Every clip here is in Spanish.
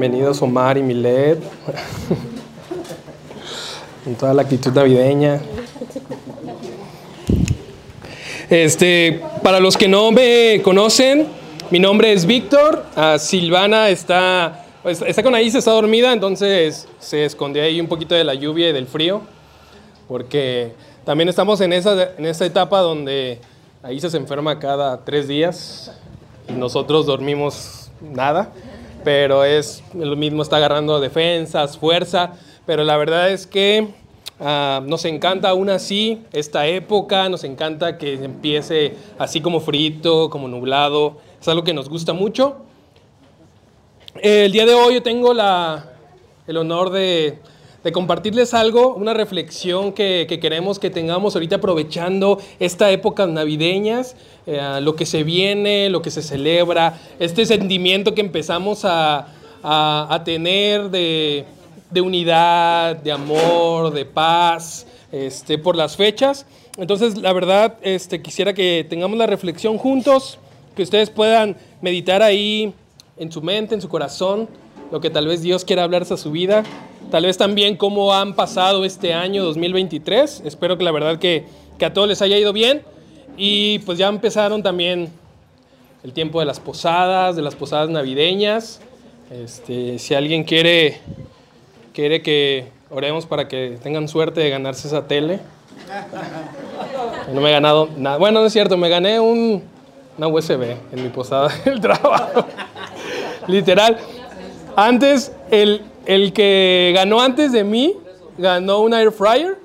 Bienvenidos Omar y Milet. Con toda la actitud navideña. Este, para los que no me conocen, mi nombre es Víctor. Ah, Silvana está, pues, está con ahí, se está dormida, entonces se escondió ahí un poquito de la lluvia y del frío. Porque también estamos en esa, en esa etapa donde ahí se enferma cada tres días y nosotros dormimos nada. Pero es lo mismo, está agarrando defensas, fuerza. Pero la verdad es que Ah, nos encanta aún así esta época, nos encanta que empiece así como frito, como nublado, es algo que nos gusta mucho. El día de hoy yo tengo el honor de, compartirles algo, una reflexión que, queremos que tengamos ahorita aprovechando esta época navideñas, eh, lo que se viene, lo que se celebra, este sentimiento que empezamos a tener de de unidad, de amor, de paz, este, por las fechas. Entonces, la verdad, este, quisiera que tengamos la reflexión juntos, que ustedes puedan meditar ahí en su mente, en su corazón, lo que tal vez Dios quiera hablarse a su vida. Tal vez también cómo han pasado este año 2023. Espero que la verdad que, que a todos les haya ido bien. Y pues ya empezaron también el tiempo de las posadas, de las posadas navideñas. Este, si alguien quiere quiere que oremos para que tengan suerte de ganarse esa tele. No me he ganado nada. Bueno, no es cierto, me gané un, una USB en mi posada del trabajo. Literal. Antes, el, el que ganó antes de mí ganó un air fryer.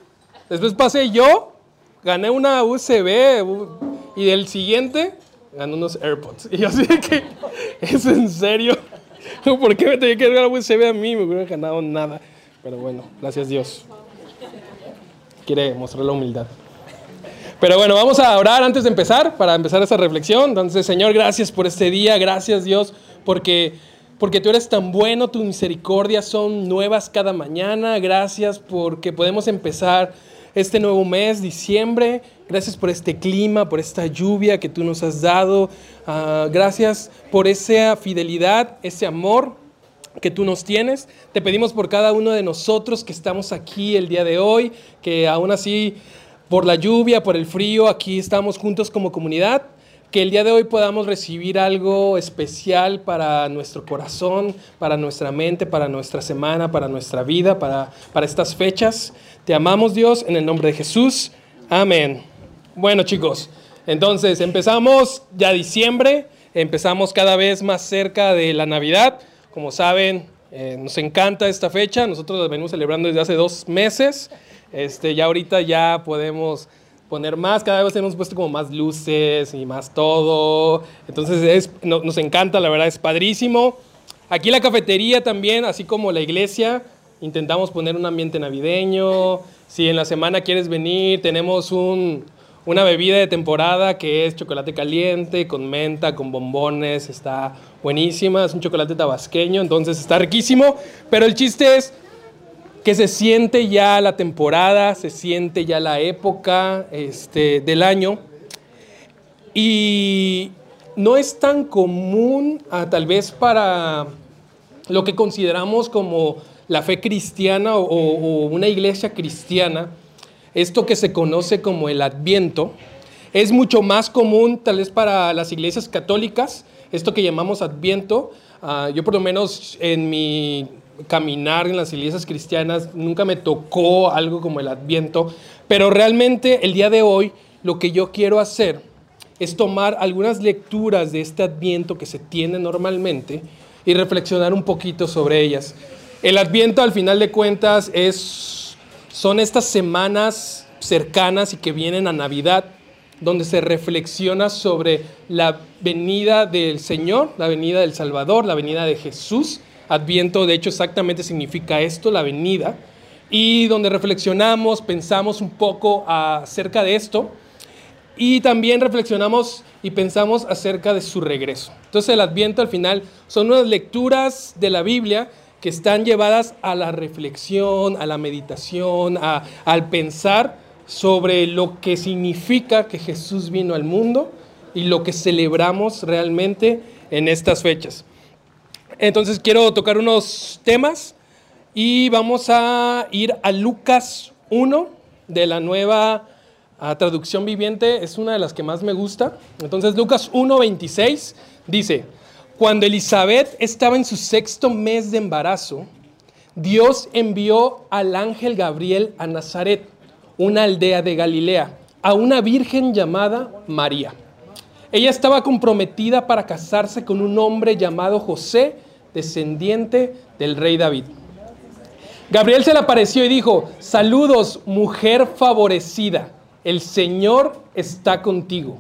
Después pasé yo, gané una USB. Y el siguiente ganó unos AirPods. Y yo así que, ¿es en serio? ¿Por qué me tenía que dar USB a mí? Me hubiera ganado nada. Pero bueno, gracias Dios. Quiere mostrar la humildad. Pero bueno, vamos a orar antes de empezar, para empezar esa reflexión. Entonces, Señor, gracias por este día. Gracias Dios, porque, porque tú eres tan bueno, tus misericordias son nuevas cada mañana. Gracias porque podemos empezar este nuevo mes, diciembre. Gracias por este clima, por esta lluvia que tú nos has dado. Ah, gracias por esa fidelidad, ese amor que tú nos tienes. Te pedimos por cada uno de nosotros que estamos aquí el día de hoy, que aún así, por la lluvia, por el frío, aquí estamos juntos como comunidad que el día de hoy podamos recibir algo especial para nuestro corazón, para nuestra mente, para nuestra semana, para nuestra vida, para, para estas fechas. Te amamos Dios en el nombre de Jesús. Amén. Bueno chicos, entonces empezamos ya diciembre, empezamos cada vez más cerca de la Navidad. Como saben, eh, nos encanta esta fecha, nosotros la venimos celebrando desde hace dos meses. Este, ya ahorita ya podemos poner más, cada vez hemos puesto como más luces y más todo. Entonces es, nos encanta, la verdad es padrísimo. Aquí la cafetería también, así como la iglesia, intentamos poner un ambiente navideño. Si en la semana quieres venir, tenemos un, una bebida de temporada que es chocolate caliente con menta, con bombones, está buenísima, es un chocolate tabasqueño, entonces está riquísimo, pero el chiste es que se siente ya la temporada, se siente ya la época este, del año. Y no es tan común, ah, tal vez para lo que consideramos como la fe cristiana o, una iglesia cristiana, esto que se conoce como el adviento, es mucho más común tal vez para las iglesias católicas, esto que llamamos adviento. Ah, yo por lo menos en mi caminar en las iglesias cristianas, nunca me tocó algo como el adviento, pero realmente el día de hoy lo que yo quiero hacer es tomar algunas lecturas de este adviento que se tiene normalmente y reflexionar un poquito sobre ellas. El adviento al final de cuentas es, son estas semanas cercanas y que vienen a Navidad, donde se reflexiona sobre la venida del Señor, la venida del Salvador, la venida de Jesús Adviento, de hecho, exactamente significa esto, la venida, y donde reflexionamos, pensamos un poco acerca de esto, y también reflexionamos y pensamos acerca de su regreso. Entonces el Adviento al final son unas lecturas de la Biblia que están llevadas a la reflexión, a la meditación, al pensar sobre lo que significa que Jesús vino al mundo y lo que celebramos realmente en estas fechas. Entonces quiero tocar unos temas y vamos a ir a Lucas 1 de la nueva ah, traducción viviente. Es una de las que más me gusta. Entonces Lucas 1, 26 dice, cuando Elizabeth estaba en su sexto mes de embarazo, Dios envió al ángel Gabriel a Nazaret, una aldea de Galilea, a una virgen llamada María. Ella estaba comprometida para casarse con un hombre llamado José, descendiente del rey David. Gabriel se le apareció y dijo, saludos, mujer favorecida, el Señor está contigo.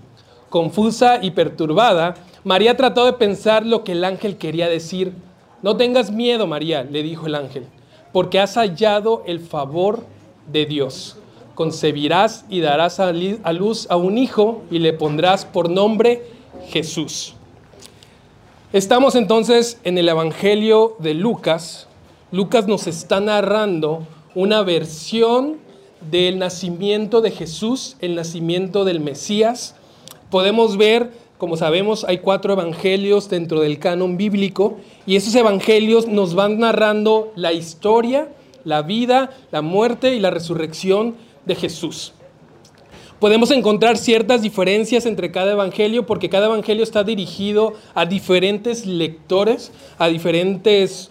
Confusa y perturbada, María trató de pensar lo que el ángel quería decir. No tengas miedo, María, le dijo el ángel, porque has hallado el favor de Dios concebirás y darás a luz a un hijo y le pondrás por nombre Jesús. Estamos entonces en el Evangelio de Lucas. Lucas nos está narrando una versión del nacimiento de Jesús, el nacimiento del Mesías. Podemos ver, como sabemos, hay cuatro evangelios dentro del canon bíblico y esos evangelios nos van narrando la historia, la vida, la muerte y la resurrección de Jesús. Podemos encontrar ciertas diferencias entre cada evangelio porque cada evangelio está dirigido a diferentes lectores, a diferentes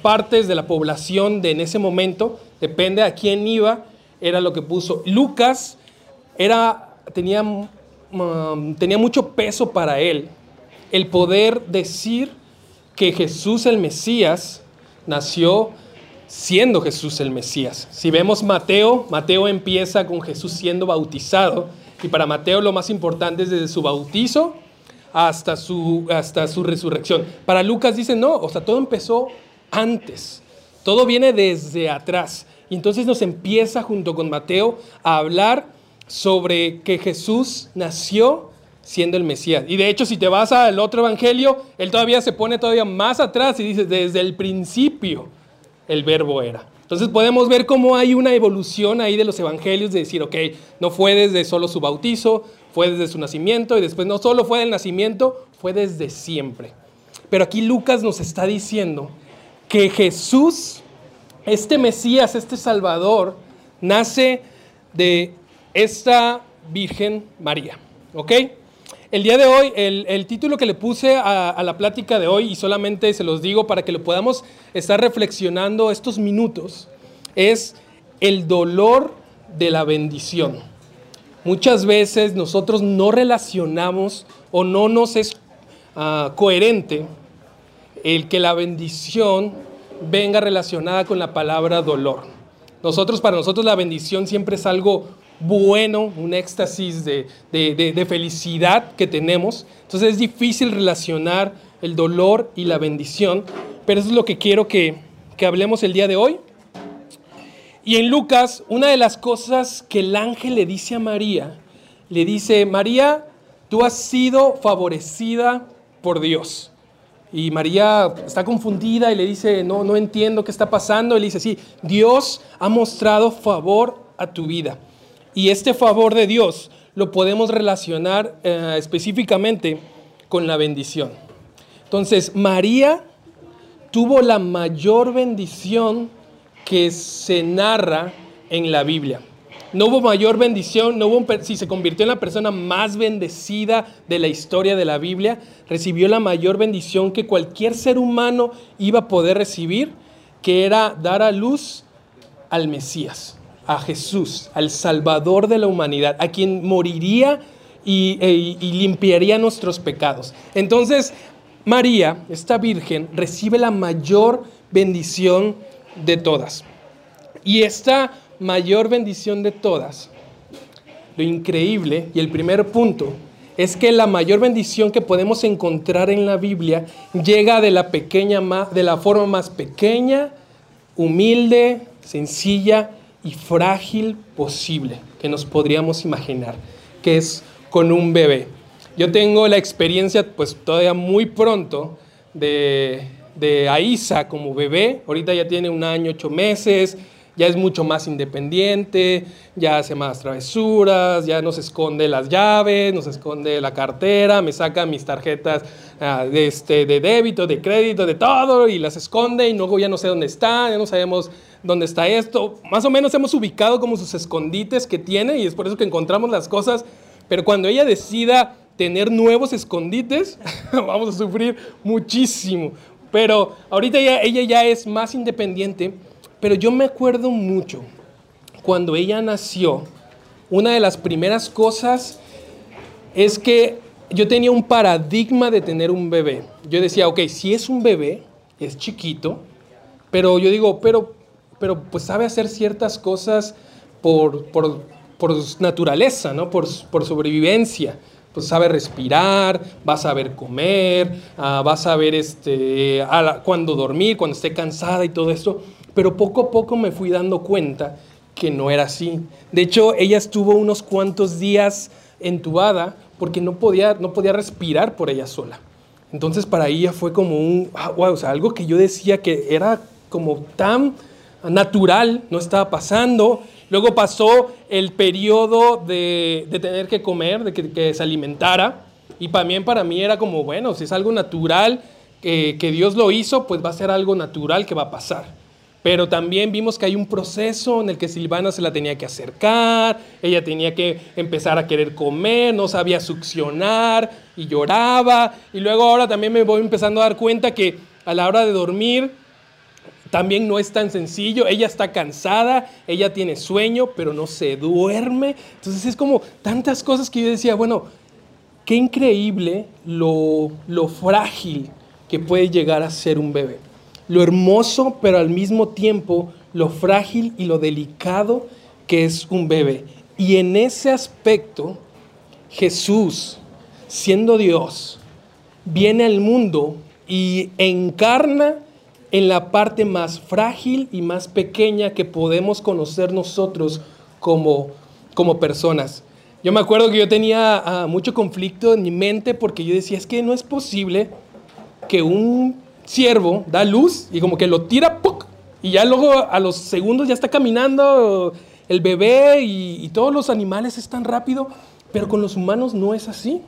partes de la población de en ese momento. Depende a quién iba, era lo que puso. Lucas era, tenía, mm, tenía mucho peso para él el poder decir que Jesús el Mesías nació siendo Jesús el Mesías. Si vemos Mateo, Mateo empieza con Jesús siendo bautizado y para Mateo lo más importante es desde su bautizo hasta su, hasta su resurrección. Para Lucas dice, no, o sea, todo empezó antes, todo viene desde atrás. Y entonces nos empieza junto con Mateo a hablar sobre que Jesús nació siendo el Mesías. Y de hecho, si te vas al otro evangelio, él todavía se pone todavía más atrás y dice, desde el principio el verbo era. Entonces podemos ver cómo hay una evolución ahí de los evangelios de decir, ok, no fue desde solo su bautizo, fue desde su nacimiento y después no solo fue del nacimiento, fue desde siempre. Pero aquí Lucas nos está diciendo que Jesús, este Mesías, este Salvador, nace de esta Virgen María. ¿Ok? El día de hoy, el, título que le puse a, la plática de hoy, y solamente se los digo para que lo podamos estar reflexionando estos minutos, es el dolor de la bendición. Muchas veces nosotros no relacionamos o no nos es ah, coherente el que la bendición venga relacionada con la palabra dolor. Nosotros, para nosotros la bendición siempre es algo bueno, un éxtasis de, felicidad que tenemos. Entonces es difícil relacionar el dolor y la bendición, pero eso es lo que quiero que, que hablemos el día de hoy. Y en Lucas, una de las cosas que el ángel le dice a María, le dice, María, tú has sido favorecida por Dios. Y María está confundida y le dice, no, no entiendo qué está pasando. Y le dice, sí, Dios ha mostrado favor a tu vida. Y este favor de Dios lo podemos relacionar eh, específicamente con la bendición. Entonces, María tuvo la mayor bendición que se narra en la Biblia. No hubo mayor bendición, no hubo, si se convirtió en la persona más bendecida de la historia de la Biblia, recibió la mayor bendición que cualquier ser humano iba a poder recibir, que era dar a luz al Mesías a Jesús, al Salvador de la humanidad, a quien moriría y, e, limpiaría nuestros pecados. Entonces, María, esta Virgen, recibe la mayor bendición de todas. Y esta mayor bendición de todas, lo increíble y el primer punto, es que la mayor bendición que podemos encontrar en la Biblia llega de la pequeña de la forma más pequeña, humilde, sencilla y frágil posible que nos podríamos imaginar, que es con un bebé. Yo tengo la experiencia, pues todavía muy pronto, de, de Aisa como bebé. Ahorita ya tiene un año, ocho meses. Ya es mucho más independiente, ya hace más travesuras, ya nos esconde las llaves, nos esconde la cartera, me saca mis tarjetas ah, de, este, de débito, de crédito, de todo, y las esconde y luego ya no sé dónde está, ya no sabemos dónde está esto. Más o menos hemos ubicado como sus escondites que tiene y es por eso que encontramos las cosas, pero cuando ella decida tener nuevos escondites, vamos a sufrir muchísimo. Pero ahorita ella ya es más independiente, pero yo me acuerdo mucho cuando ella nació, una de las primeras cosas es que yo tenía un paradigma de tener un bebé. Yo decía, ok, si es un bebé, es chiquito, pero yo digo, pero, pero pues sabe hacer ciertas cosas por, por, por naturaleza, ¿no? por, por sobrevivencia pues sabe respirar, va a saber comer, uh, va a saber este, cuándo dormir, cuando esté cansada y todo esto. Pero poco a poco me fui dando cuenta que no era así. De hecho, ella estuvo unos cuantos días entubada porque no podía, no podía respirar por ella sola. Entonces para ella fue como un, wow, ah, o sea, algo que yo decía que era como tan natural, no estaba pasando Luego pasó el periodo de, tener que comer, de que, se alimentara. Y también para mí era como, bueno, si es algo natural que, que Dios lo hizo, pues va a ser algo natural que va a pasar. Pero también vimos que hay un proceso en el que Silvana se la tenía que acercar, ella tenía que empezar a querer comer, no sabía succionar y lloraba. Y luego ahora también me voy empezando a dar cuenta que a la hora de dormir también no es tan sencillo, ella está cansada, ella tiene sueño, pero no se duerme. Entonces es como tantas cosas que yo decía, bueno, qué increíble lo, lo frágil que puede llegar a ser un bebé. Lo hermoso, pero al mismo tiempo lo frágil y lo delicado que es un bebé. Y en ese aspecto, Jesús, siendo Dios, viene al mundo y encarna en la parte más frágil y más pequeña que podemos conocer nosotros como, como personas. Yo me acuerdo que yo tenía ah, mucho conflicto en mi mente porque yo decía, es que no es posible que un ciervo da luz y como que lo tira y ya luego a los segundos ya está caminando el bebé y, y todos los animales es tan rápido, pero con los humanos no es así.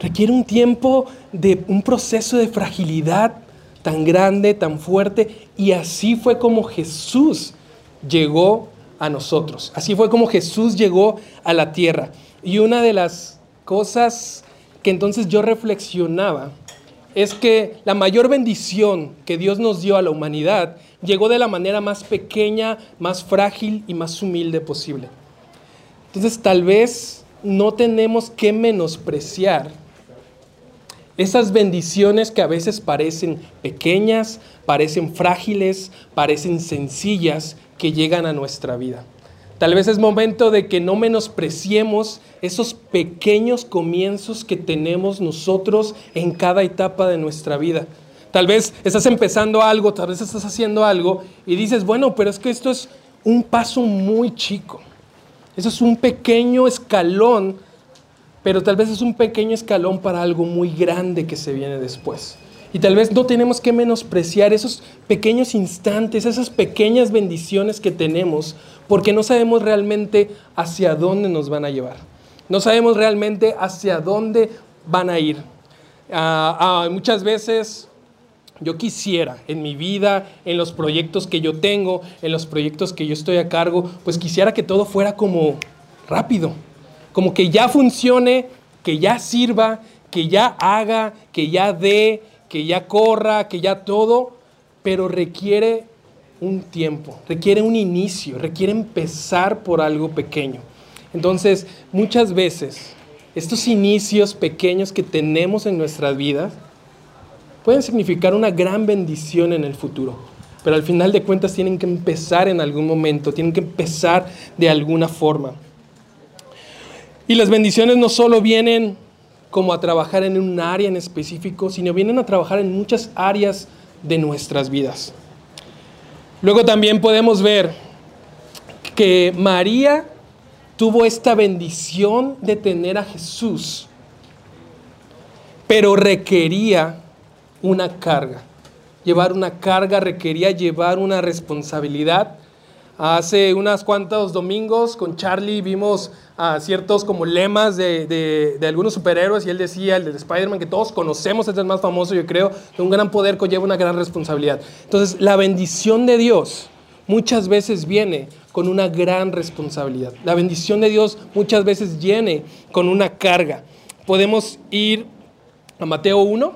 Requiere un tiempo de un proceso de fragilidad tan grande, tan fuerte. Y así fue como Jesús llegó a nosotros. Así fue como Jesús llegó a la tierra. Y una de las cosas que entonces yo reflexionaba es que la mayor bendición que Dios nos dio a la humanidad llegó de la manera más pequeña, más frágil y más humilde posible. Entonces tal vez no tenemos que menospreciar esas bendiciones que a veces parecen pequeñas, parecen frágiles, parecen sencillas, que llegan a nuestra vida. Tal vez es momento de que no menospreciemos esos pequeños comienzos que tenemos nosotros en cada etapa de nuestra vida. Tal vez estás empezando algo, tal vez estás haciendo algo y dices, bueno, pero es que esto es un paso muy chico. Eso es un pequeño escalón pero tal vez es un pequeño escalón para algo muy grande que se viene después. Y tal vez no tenemos que menospreciar esos pequeños instantes, esas pequeñas bendiciones que tenemos, porque no sabemos realmente hacia dónde nos van a llevar. No sabemos realmente hacia dónde van a ir. Ah, ah, muchas veces yo quisiera en mi vida, en los proyectos que yo tengo, en los proyectos que yo estoy a cargo, pues quisiera que todo fuera como rápido, como que ya funcione, que ya sirva, que ya haga, que ya dé, que ya corra, que ya todo, pero requiere un tiempo, requiere un inicio, requiere empezar por algo pequeño. Entonces, muchas veces, estos inicios pequeños que tenemos en nuestras vidas pueden significar una gran bendición en el futuro, pero al final de cuentas tienen que empezar en algún momento, tienen que empezar de alguna forma. Y las bendiciones no solo vienen como a trabajar en un área en específico, sino vienen a trabajar en muchas áreas de nuestras vidas. Luego también podemos ver que María tuvo esta bendición de tener a Jesús, pero requería una carga. Llevar una carga requería llevar una responsabilidad Hace unas cuantos domingos con Charlie vimos a ciertos como lemas de, de, algunos superhéroes y él decía, el de Spider-Man, que todos conocemos, este es el más famoso, yo creo, que un gran poder conlleva una gran responsabilidad. Entonces, la bendición de Dios muchas veces viene con una gran responsabilidad. La bendición de Dios muchas veces viene con una carga. Podemos ir a Mateo 1.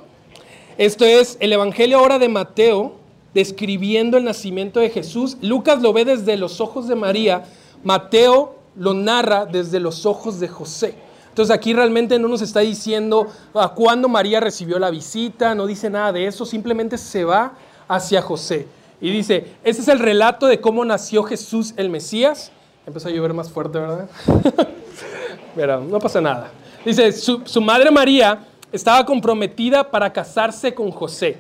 Esto es el Evangelio ahora de Mateo, describiendo el nacimiento de Jesús. Lucas lo ve desde los ojos de María, Mateo lo narra desde los ojos de José. Entonces aquí realmente no nos está diciendo a cuándo María recibió la visita, no dice nada de eso, simplemente se va hacia José. Y dice, este es el relato de cómo nació Jesús el Mesías. Empezó a llover más fuerte, ¿verdad? Pero no pasa nada. Dice, su, su madre María estaba comprometida para casarse con José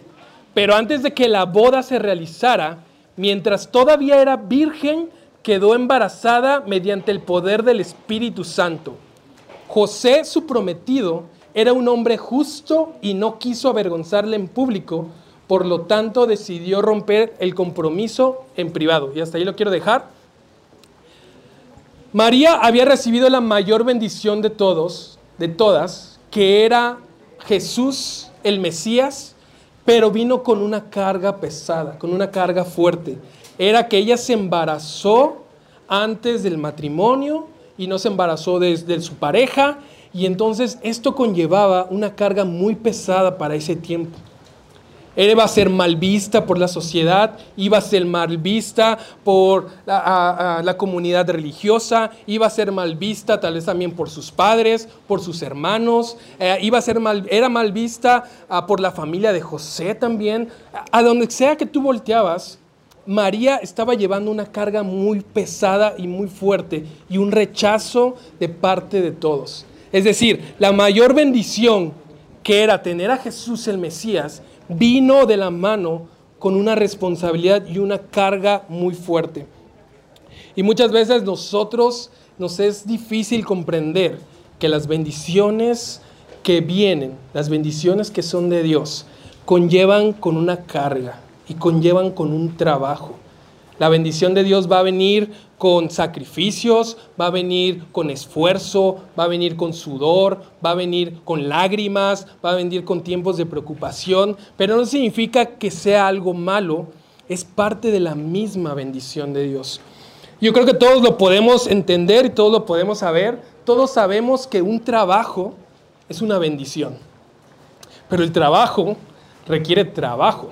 pero antes de que la boda se realizara, mientras todavía era virgen, quedó embarazada mediante el poder del Espíritu Santo. José, su prometido, era un hombre justo y no quiso avergonzarle en público, por lo tanto decidió romper el compromiso en privado. Y hasta ahí lo quiero dejar. María había recibido la mayor bendición de todos, de todas, que era Jesús el Mesías, pero vino con una carga pesada, con una carga fuerte. Era que ella se embarazó antes del matrimonio y no se embarazó desde su pareja y entonces esto conllevaba una carga muy pesada para ese tiempo. Él iba a ser mal vista por la sociedad, iba a ser mal vista por la, comunidad religiosa, iba a ser mal vista tal vez también por sus padres, por sus hermanos, eh, iba a ser mal, era mal vista ah, por la familia de José también. A donde sea que tú volteabas, María estaba llevando una carga muy pesada y muy fuerte y un rechazo de parte de todos. Es decir, la mayor bendición que era tener a Jesús el Mesías, vino de la mano con una responsabilidad y una carga muy fuerte. Y muchas veces nosotros nos es difícil comprender que las bendiciones que vienen, las bendiciones que son de Dios, conllevan con una carga y conllevan con un trabajo. La bendición de Dios va a venir con sacrificios, va a venir con esfuerzo, va a venir con sudor, va a venir con lágrimas, va a venir con tiempos de preocupación, pero no significa que sea algo malo, es parte de la misma bendición de Dios. Yo creo que todos lo podemos entender y todos lo podemos saber. Todos sabemos que un trabajo es una bendición, pero el trabajo requiere trabajo.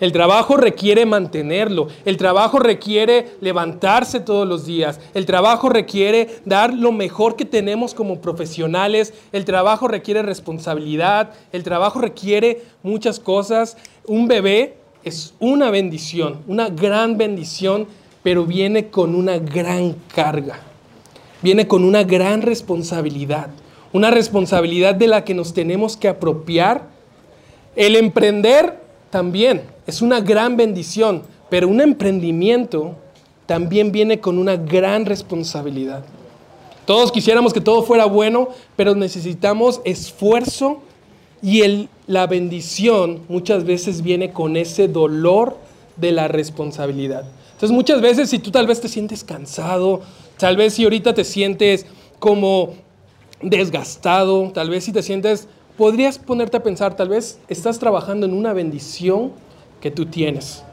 El trabajo requiere mantenerlo, el trabajo requiere levantarse todos los días, el trabajo requiere dar lo mejor que tenemos como profesionales, el trabajo requiere responsabilidad, el trabajo requiere muchas cosas. Un bebé es una bendición, una gran bendición, pero viene con una gran carga, viene con una gran responsabilidad, una responsabilidad de la que nos tenemos que apropiar. El emprender también es una gran bendición, pero un emprendimiento también viene con una gran responsabilidad. Todos quisiéramos que todo fuera bueno, pero necesitamos esfuerzo y el, la bendición muchas veces viene con ese dolor de la responsabilidad. Entonces muchas veces si tú tal vez te sientes cansado, tal vez si ahorita te sientes como desgastado, tal vez si te sientes podrías ponerte a pensar, tal vez estás trabajando en una bendición que tú tienes.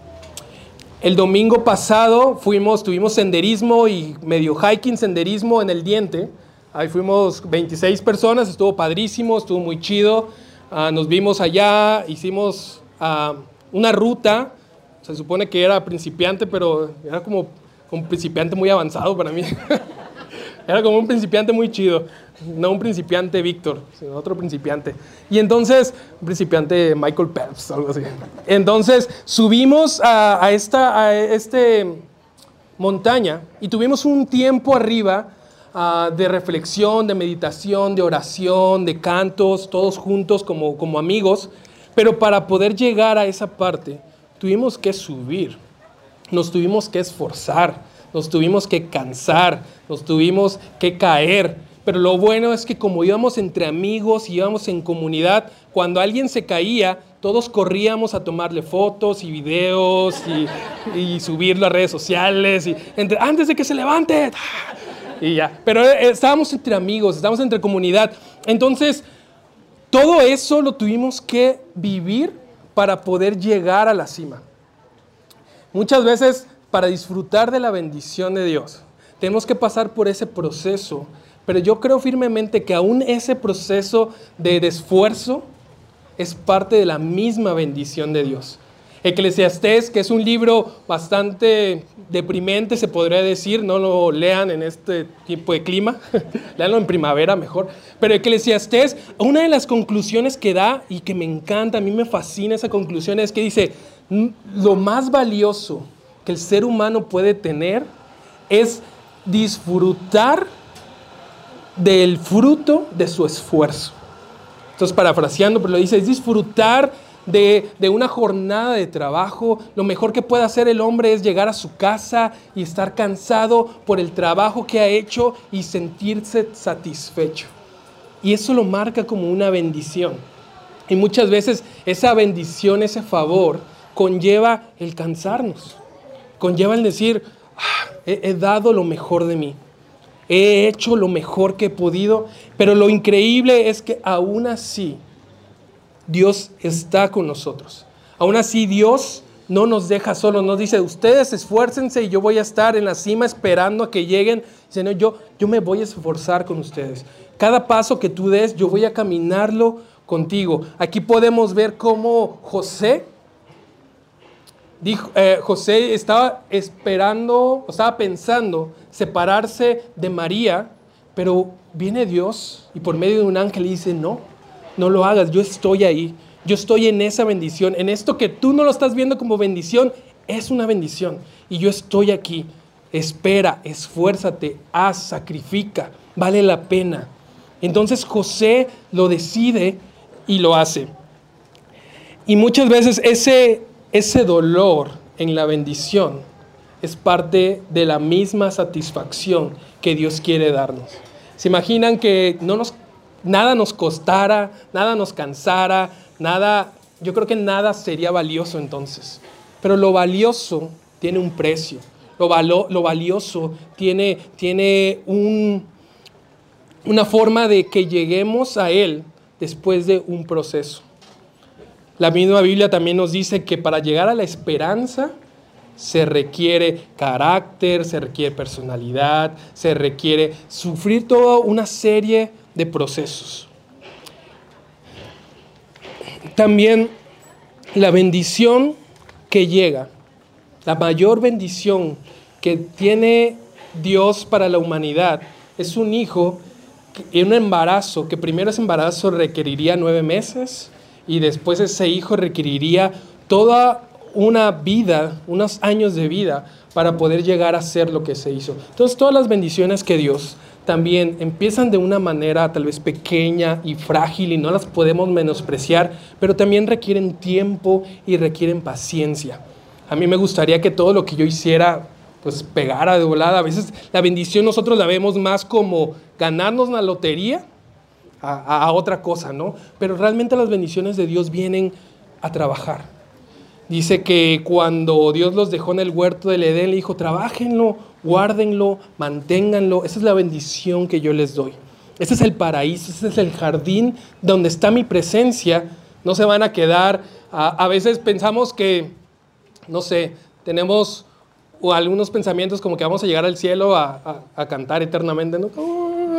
El domingo pasado fuimos, tuvimos senderismo y medio hiking senderismo en el diente. Ahí fuimos 26 personas, estuvo padrísimo, estuvo muy chido. Ah, nos vimos allá, hicimos ah, una ruta. Se supone que era principiante, pero era como un principiante muy avanzado para mí. era como un principiante muy chido no un principiante Víctor, sino otro principiante. Y entonces, un principiante Michael Phelps, algo así. Entonces, subimos a, esta a este montaña y tuvimos un tiempo arriba ah, de reflexión, de meditación, de oración, de cantos, todos juntos como, como amigos. Pero para poder llegar a esa parte, tuvimos que subir, nos tuvimos que esforzar, nos tuvimos que cansar, nos tuvimos que caer pero lo bueno es que como íbamos entre amigos, íbamos en comunidad, cuando alguien se caía, todos corríamos a tomarle fotos y videos y, subirlo a redes sociales y antes de que se levante. Y ya. Pero eh, estábamos entre amigos, estábamos entre comunidad. Entonces, todo eso lo tuvimos que vivir para poder llegar a la cima. Muchas veces, para disfrutar de la bendición de Dios, tenemos que pasar por ese proceso. Pero yo creo firmemente que aún ese proceso de esfuerzo es parte de la misma bendición de Dios. Eclesiastés, que es un libro bastante deprimente, se podría decir, no lo lean en este tipo de clima, leanlo en primavera mejor, pero Eclesiastés, una de las conclusiones que da y que me encanta, a mí me fascina esa conclusión, es que dice, lo más valioso que el ser humano puede tener es disfrutar del fruto de su esfuerzo. Entonces, parafraseando, pero lo dice, es disfrutar de, una jornada de trabajo, lo mejor que puede hacer el hombre es llegar a su casa y estar cansado por el trabajo que ha hecho y sentirse satisfecho. Y eso lo marca como una bendición. Y muchas veces esa bendición, ese favor, conlleva el cansarnos, conlleva el decir, ah, he dado lo mejor de mí, he hecho lo mejor que he podido, pero lo increíble es que aún así, Dios está con nosotros. Aún así, Dios no nos deja solos, nos dice, ustedes esfuércense y yo voy a estar en la cima esperando a que lleguen. Señor, yo, yo me voy a esforzar con ustedes. Cada paso que tú des, yo voy a caminarlo contigo. Aquí podemos ver cómo José, dijo, eh, José estaba esperando, estaba pensando separarse de María, pero viene Dios y por medio de un ángel dice, no, no lo hagas, yo estoy ahí, yo estoy en esa bendición, en esto que tú no lo estás viendo como bendición, es una bendición y yo estoy aquí. Espera, esfuérzate, haz, sacrifica, vale la pena. Entonces José lo decide y lo hace. Y muchas veces ese, ese dolor en la bendición es parte de la misma satisfacción que Dios quiere darnos. ¿Se imaginan que no nos nada nos costara, nada nos cansara, nada, yo creo que nada sería valioso entonces. Pero lo valioso tiene un precio, lo, lo valioso tiene, tiene un, una forma de que lleguemos a Él después de un proceso. La misma Biblia también nos dice que para llegar a la esperanza se requiere carácter, se requiere personalidad, se requiere sufrir toda una serie de procesos. También la bendición que llega, la mayor bendición que tiene Dios para la humanidad es un hijo en un embarazo, que primero ese embarazo requeriría nueve meses y después ese hijo requeriría toda una vida, unos años de vida para poder llegar a ser lo que se hizo. Entonces todas las bendiciones que Dios también empiezan de una manera tal vez pequeña y frágil y no las podemos menospreciar, pero también requieren tiempo y requieren paciencia. A mí me gustaría que todo lo que yo hiciera pues pegara de volada. A veces la bendición nosotros la vemos más como ganarnos la lotería a, a otra cosa, ¿no? Pero realmente las bendiciones de Dios vienen a trabajar. Dice que cuando Dios los dejó en el huerto del Edén, le dijo, trabajenlo guárdenlo, manténganlo. Esa es la bendición que yo les doy. Ese es el paraíso, ese es el jardín donde está mi presencia. No se van a quedar. A, veces pensamos que, no sé, tenemos algunos pensamientos como que vamos a llegar al cielo a, cantar eternamente, ¿no?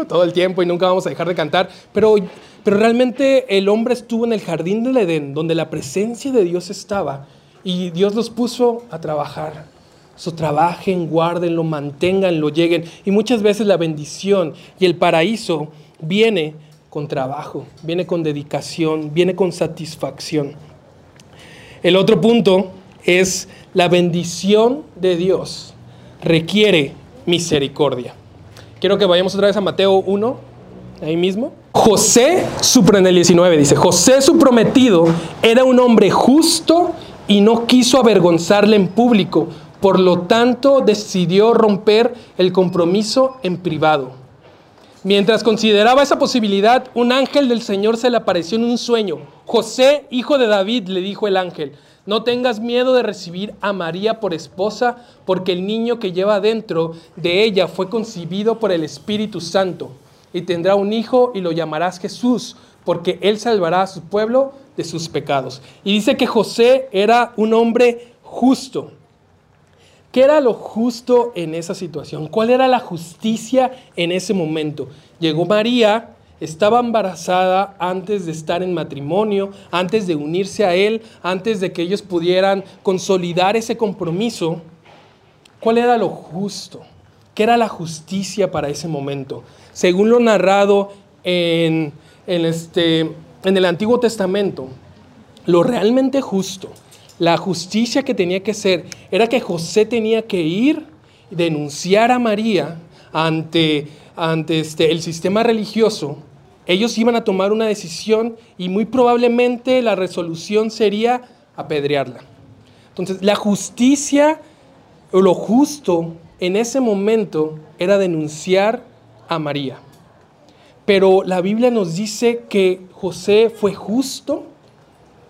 Todo el tiempo y nunca vamos a dejar de cantar. Pero, pero realmente el hombre estuvo en el jardín del Edén, donde la presencia de Dios estaba y Dios los puso a trabajar So, trabajen, guárdenlo, manténganlo, lleguen. Y muchas veces la bendición y el paraíso viene con trabajo, viene con dedicación, viene con satisfacción. El otro punto es la bendición de Dios requiere misericordia. Quiero que vayamos otra vez a Mateo 1, ahí mismo. José, en el 19, dice, José su prometido era un hombre justo y no quiso avergonzarle en público por lo tanto, decidió romper el compromiso en privado. Mientras consideraba esa posibilidad, un ángel del Señor se le apareció en un sueño. José, hijo de David, le dijo el ángel, no tengas miedo de recibir a María por esposa, porque el niño que lleva dentro de ella fue concebido por el Espíritu Santo, y tendrá un hijo y lo llamarás Jesús, porque él salvará a su pueblo de sus pecados. Y dice que José era un hombre justo. ¿Qué era lo justo en esa situación? ¿Cuál era la justicia en ese momento? Llegó María, estaba embarazada antes de estar en matrimonio, antes de unirse a él, antes de que ellos pudieran consolidar ese compromiso. ¿Cuál era lo justo? ¿Qué era la justicia para ese momento? Según lo narrado en, en, este, en el Antiguo Testamento, lo realmente justo la justicia que tenía que ser era que José tenía que ir denunciar a María ante, ante este, el sistema religioso. Ellos iban a tomar una decisión y muy probablemente la resolución sería apedrearla. Entonces, la justicia o lo justo en ese momento era denunciar a María. Pero la Biblia nos dice que José fue justo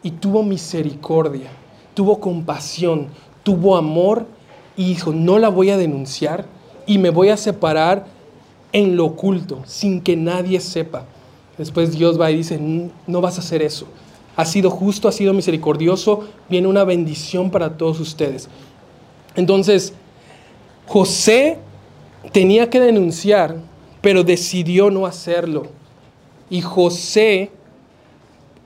y tuvo misericordia tuvo compasión, tuvo amor y dijo, no la voy a denunciar y me voy a separar en lo oculto, sin que nadie sepa. Después Dios va y dice, no vas a hacer eso. Ha sido justo, ha sido misericordioso, viene una bendición para todos ustedes. Entonces, José tenía que denunciar, pero decidió no hacerlo. Y José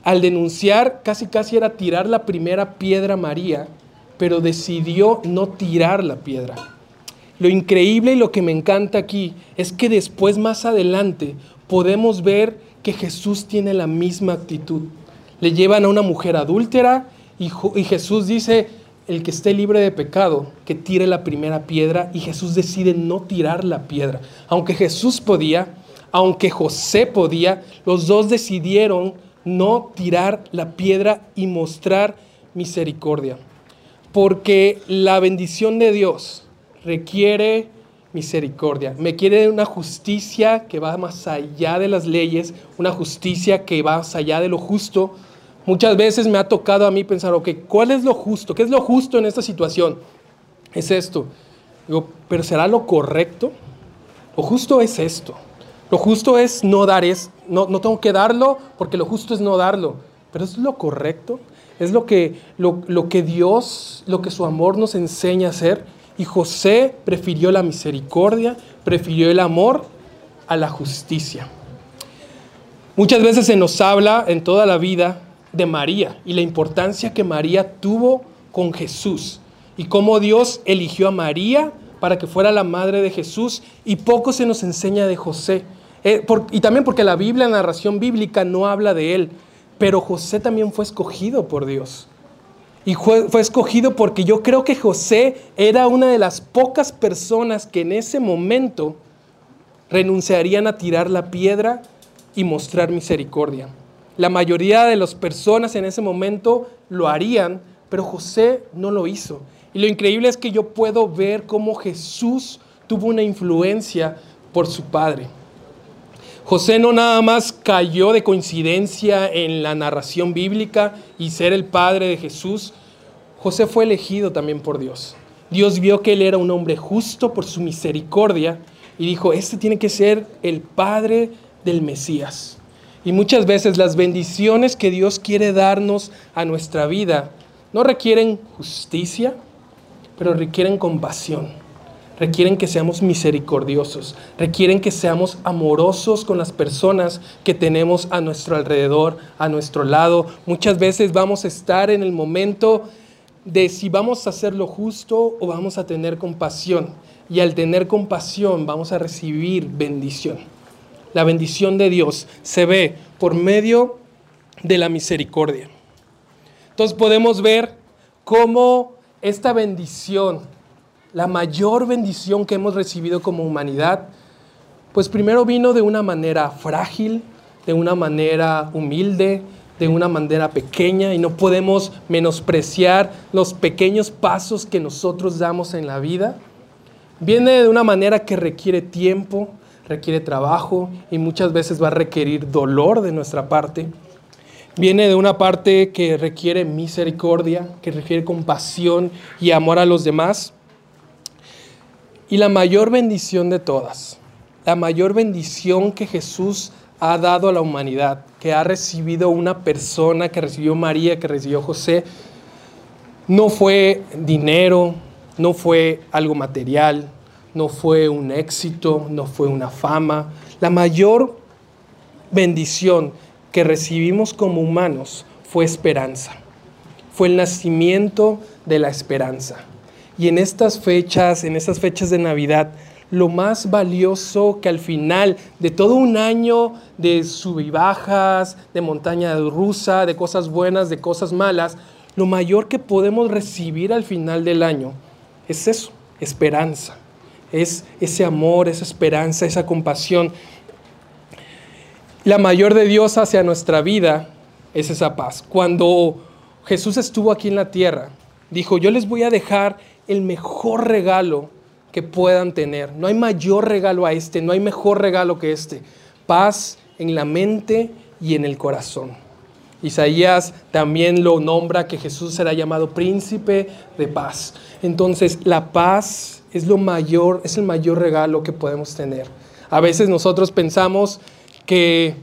al denunciar casi casi era tirar la primera piedra a María, pero decidió no tirar la piedra. Lo increíble y lo que me encanta aquí es que después, más adelante, podemos ver que Jesús tiene la misma actitud. Le llevan a una mujer adúltera y, y Jesús dice, el que esté libre de pecado, que tire la primera piedra y Jesús decide no tirar la piedra. Aunque Jesús podía, aunque José podía, los dos decidieron no tirar la piedra y mostrar misericordia. Porque la bendición de Dios requiere misericordia. Me quiere una justicia que va más allá de las leyes, una justicia que va más allá de lo justo. Muchas veces me ha tocado a mí pensar, ok, ¿cuál es lo justo? ¿Qué es lo justo en esta situación? Es esto. Digo, ¿pero será lo correcto? Lo justo es esto. Lo justo es no dar, es, no, no tengo que darlo porque lo justo es no darlo, pero es lo correcto, es lo que, lo, lo que Dios, lo que su amor nos enseña a hacer. Y José prefirió la misericordia, prefirió el amor a la justicia. Muchas veces se nos habla en toda la vida de María y la importancia que María tuvo con Jesús y cómo Dios eligió a María para que fuera la madre de Jesús y poco se nos enseña de José. Eh, y también porque la Biblia, la narración bíblica, no habla de él. Pero José también fue escogido por Dios. Y fue, escogido porque yo creo que José era una de las pocas personas que en ese momento renunciarían a tirar la piedra y mostrar misericordia. La mayoría de las personas en ese momento lo harían, pero José no lo hizo. Y lo increíble es que yo puedo ver cómo Jesús tuvo una influencia por su padre. José no nada más cayó de coincidencia en la narración bíblica y ser el padre de Jesús, José fue elegido también por Dios. Dios vio que él era un hombre justo por su misericordia y dijo, este tiene que ser el padre del Mesías. Y muchas veces las bendiciones que Dios quiere darnos a nuestra vida no requieren justicia, pero requieren compasión requieren que seamos misericordiosos, requieren que seamos amorosos con las personas que tenemos a nuestro alrededor, a nuestro lado. Muchas veces vamos a estar en el momento de si vamos a hacer lo justo o vamos a tener compasión. Y al tener compasión vamos a recibir bendición. La bendición de Dios se ve por medio de la misericordia. Entonces podemos ver cómo esta bendición la mayor bendición que hemos recibido como humanidad, pues primero vino de una manera frágil, de una manera humilde, de una manera pequeña y no podemos menospreciar los pequeños pasos que nosotros damos en la vida. Viene de una manera que requiere tiempo, requiere trabajo y muchas veces va a requerir dolor de nuestra parte. Viene de una parte que requiere misericordia, que requiere compasión y amor a los demás. Y la mayor bendición de todas, la mayor bendición que Jesús ha dado a la humanidad, que ha recibido una persona, que recibió María, que recibió José, no fue dinero, no fue algo material, no fue un éxito, no fue una fama. La mayor bendición que recibimos como humanos fue esperanza. Fue el nacimiento de la esperanza. Y en estas fechas, en estas fechas de Navidad, lo más valioso que al final de todo un año de sub de montaña rusa, de cosas buenas, de cosas malas, lo mayor que podemos recibir al final del año es eso, esperanza. Es ese amor, esa esperanza, esa compasión. La mayor de Dios hacia nuestra vida es esa paz. Cuando Jesús estuvo aquí en la tierra, dijo, yo les voy a dejar el mejor regalo que puedan tener. No hay mayor regalo a este, no hay mejor regalo que este. Paz en la mente y en el corazón. Isaías también lo nombra que Jesús será llamado príncipe de paz. Entonces, la paz es lo mayor, es el mayor regalo que podemos tener. A veces nosotros pensamos que,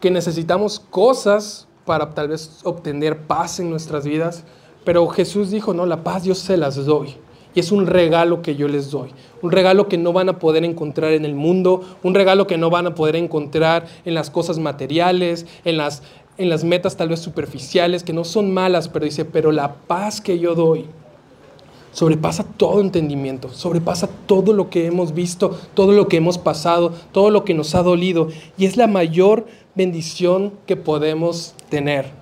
que necesitamos cosas para tal vez obtener paz en nuestras vidas, pero Jesús dijo, no, la paz yo se las doy. Y es un regalo que yo les doy. Un regalo que no van a poder encontrar en el mundo. Un regalo que no van a poder encontrar en las cosas materiales, en las, en las metas tal vez superficiales, que no son malas, pero dice, pero la paz que yo doy sobrepasa todo entendimiento, sobrepasa todo lo que hemos visto, todo lo que hemos pasado, todo lo que nos ha dolido. Y es la mayor bendición que podemos tener.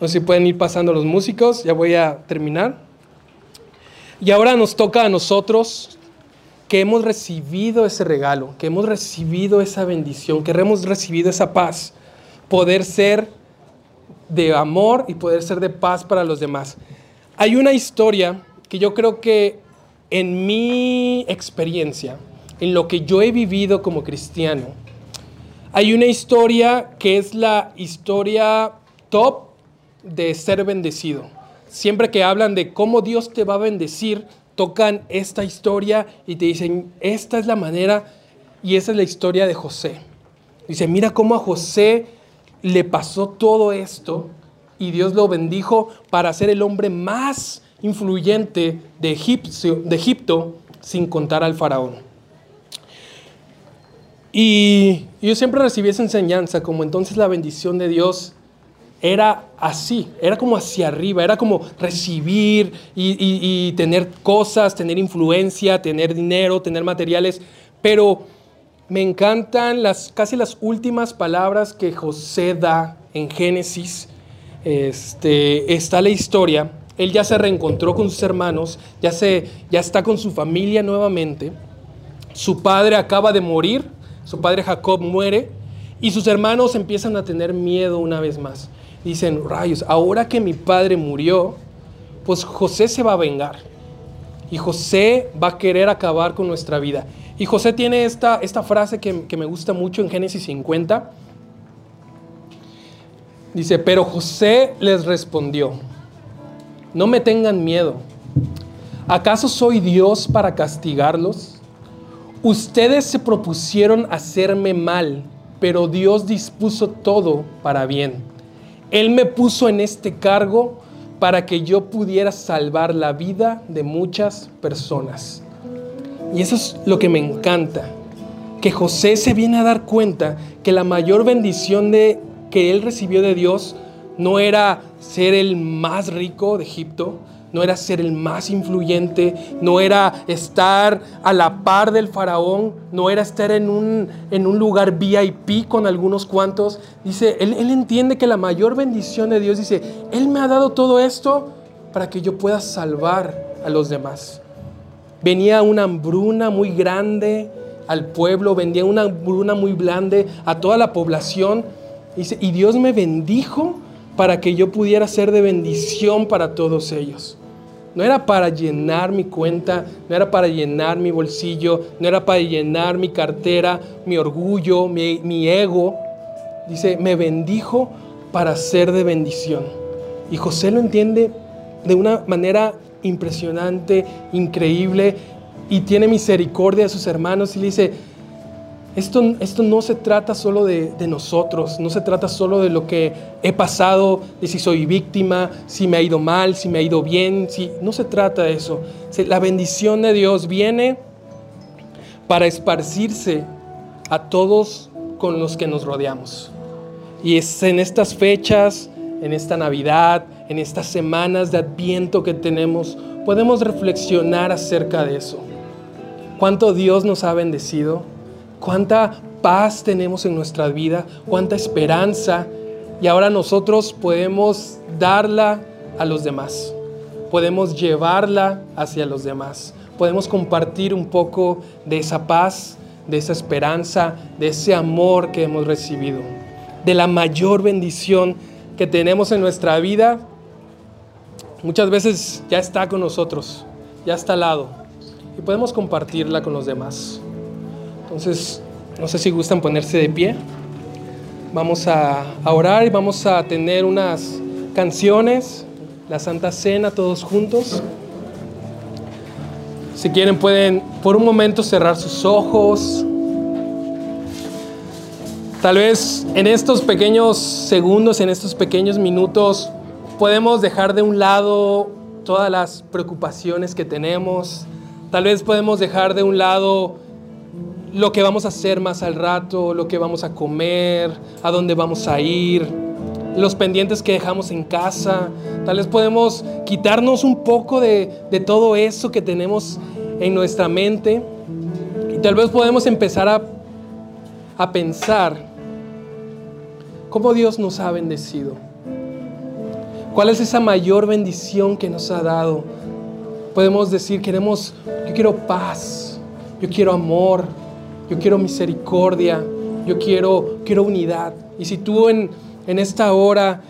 No sé si pueden ir pasando los músicos, ya voy a terminar. Y ahora nos toca a nosotros que hemos recibido ese regalo, que hemos recibido esa bendición, que hemos recibido esa paz, poder ser de amor y poder ser de paz para los demás. Hay una historia que yo creo que en mi experiencia, en lo que yo he vivido como cristiano, hay una historia que es la historia top de ser bendecido siempre que hablan de cómo Dios te va a bendecir, tocan esta historia y te dicen, esta es la manera y esa es la historia de José. Dice, mira cómo a José le pasó todo esto y Dios lo bendijo para ser el hombre más influyente de de Egipto sin contar al faraón. Y yo siempre recibí esa enseñanza, como entonces la bendición de Dios era así, era como hacia arriba, era como recibir y, tener cosas, tener influencia, tener dinero, tener materiales, pero me encantan las, casi las últimas palabras que José da en Génesis. Este, está la historia, él ya se reencontró con sus hermanos, ya, se, ya está con su familia nuevamente, su padre acaba de morir, su padre Jacob muere y sus hermanos empiezan a tener miedo una vez más dicen, rayos, ahora que mi padre murió, pues José se va a vengar. Y José va a querer acabar con nuestra vida. Y José tiene esta, esta frase que, que me gusta mucho en Génesis 50. Dice, pero José les respondió, no me tengan miedo. ¿Acaso soy Dios para castigarlos? Ustedes se propusieron hacerme mal, pero Dios dispuso todo para bien él me puso en este cargo para que yo pudiera salvar la vida de muchas personas. Y eso es lo que me encanta, que José se viene a dar cuenta que la mayor bendición de, que él recibió de Dios no era ser el más rico de Egipto, no era ser el más influyente, no era estar a la par del faraón, no era estar en un, en un lugar VIP con algunos cuantos. Dice, él, entiende que la mayor bendición de Dios, dice, Él me ha dado todo esto para que yo pueda salvar a los demás. Venía una hambruna muy grande al pueblo, venía una hambruna muy grande a toda la población. Dice, y Dios me bendijo para que yo pudiera ser de bendición para todos ellos. No era para llenar mi cuenta, no era para llenar mi bolsillo, no era para llenar mi cartera, mi orgullo, mi, ego. Dice, me bendijo para ser de bendición. Y José lo entiende de una manera impresionante, increíble, y tiene misericordia de sus hermanos y le dice, esto, esto no se trata solo de, nosotros, no se trata solo de lo que he pasado, de si soy víctima, si me ha ido mal, si me ha ido bien, si, no se trata de eso. La bendición de Dios viene para esparcirse a todos con los que nos rodeamos. Y es en estas fechas, en esta Navidad, en estas semanas de adviento que tenemos, podemos reflexionar acerca de eso. Cuánto Dios nos ha bendecido, cuánta paz tenemos en nuestra vida, cuánta esperanza. Y ahora nosotros podemos darla a los demás, podemos llevarla hacia los demás, podemos compartir un poco de esa paz, de esa esperanza, de ese amor que hemos recibido, de la mayor bendición que tenemos en nuestra vida. Muchas veces ya está con nosotros, ya está al lado y podemos compartirla con los demás. Entonces, no sé si gustan ponerse de pie. Vamos a, orar y vamos a tener unas canciones, la Santa Cena todos juntos. Si quieren pueden por un momento cerrar sus ojos. Tal vez en estos pequeños segundos, en estos pequeños minutos, podemos dejar de un lado todas las preocupaciones que tenemos, Tal vez podemos dejar de un lado lo que vamos a hacer más al rato, lo que vamos a comer, a dónde vamos a ir, los pendientes que dejamos en casa. Tal vez podemos quitarnos un poco de, todo eso que tenemos en nuestra mente y tal vez podemos empezar a, a pensar cómo Dios nos ha bendecido. ¿Cuál es esa mayor bendición que nos ha dado? podemos decir, queremos, yo quiero paz, yo quiero amor, yo quiero misericordia, yo quiero, quiero unidad. Y si tú en, en esta hora,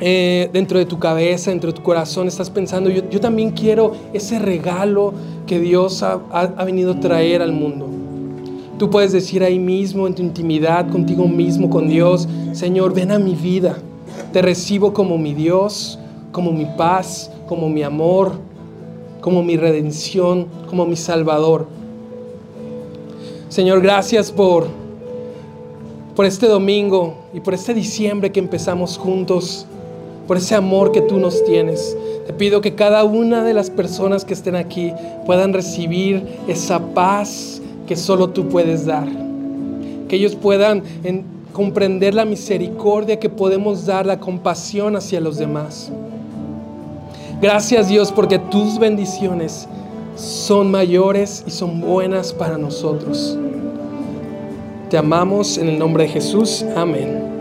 eh, dentro de tu cabeza, dentro de tu corazón, estás pensando, yo, yo también quiero ese regalo que Dios ha, ha venido a traer al mundo. Tú puedes decir ahí mismo, en tu intimidad, contigo mismo, con Dios, Señor, ven a mi vida. Te recibo como mi Dios, como mi paz, como mi amor, como mi redención, como mi salvador. Señor, gracias por, por este domingo y por este diciembre que empezamos juntos, por ese amor que tú nos tienes. Te pido que cada una de las personas que estén aquí puedan recibir esa paz que solo tú puedes dar. Que ellos puedan comprender la misericordia que podemos dar, la compasión hacia los demás. Gracias Dios porque tus bendiciones son mayores y son buenas para nosotros. Te amamos en el nombre de Jesús. Amén.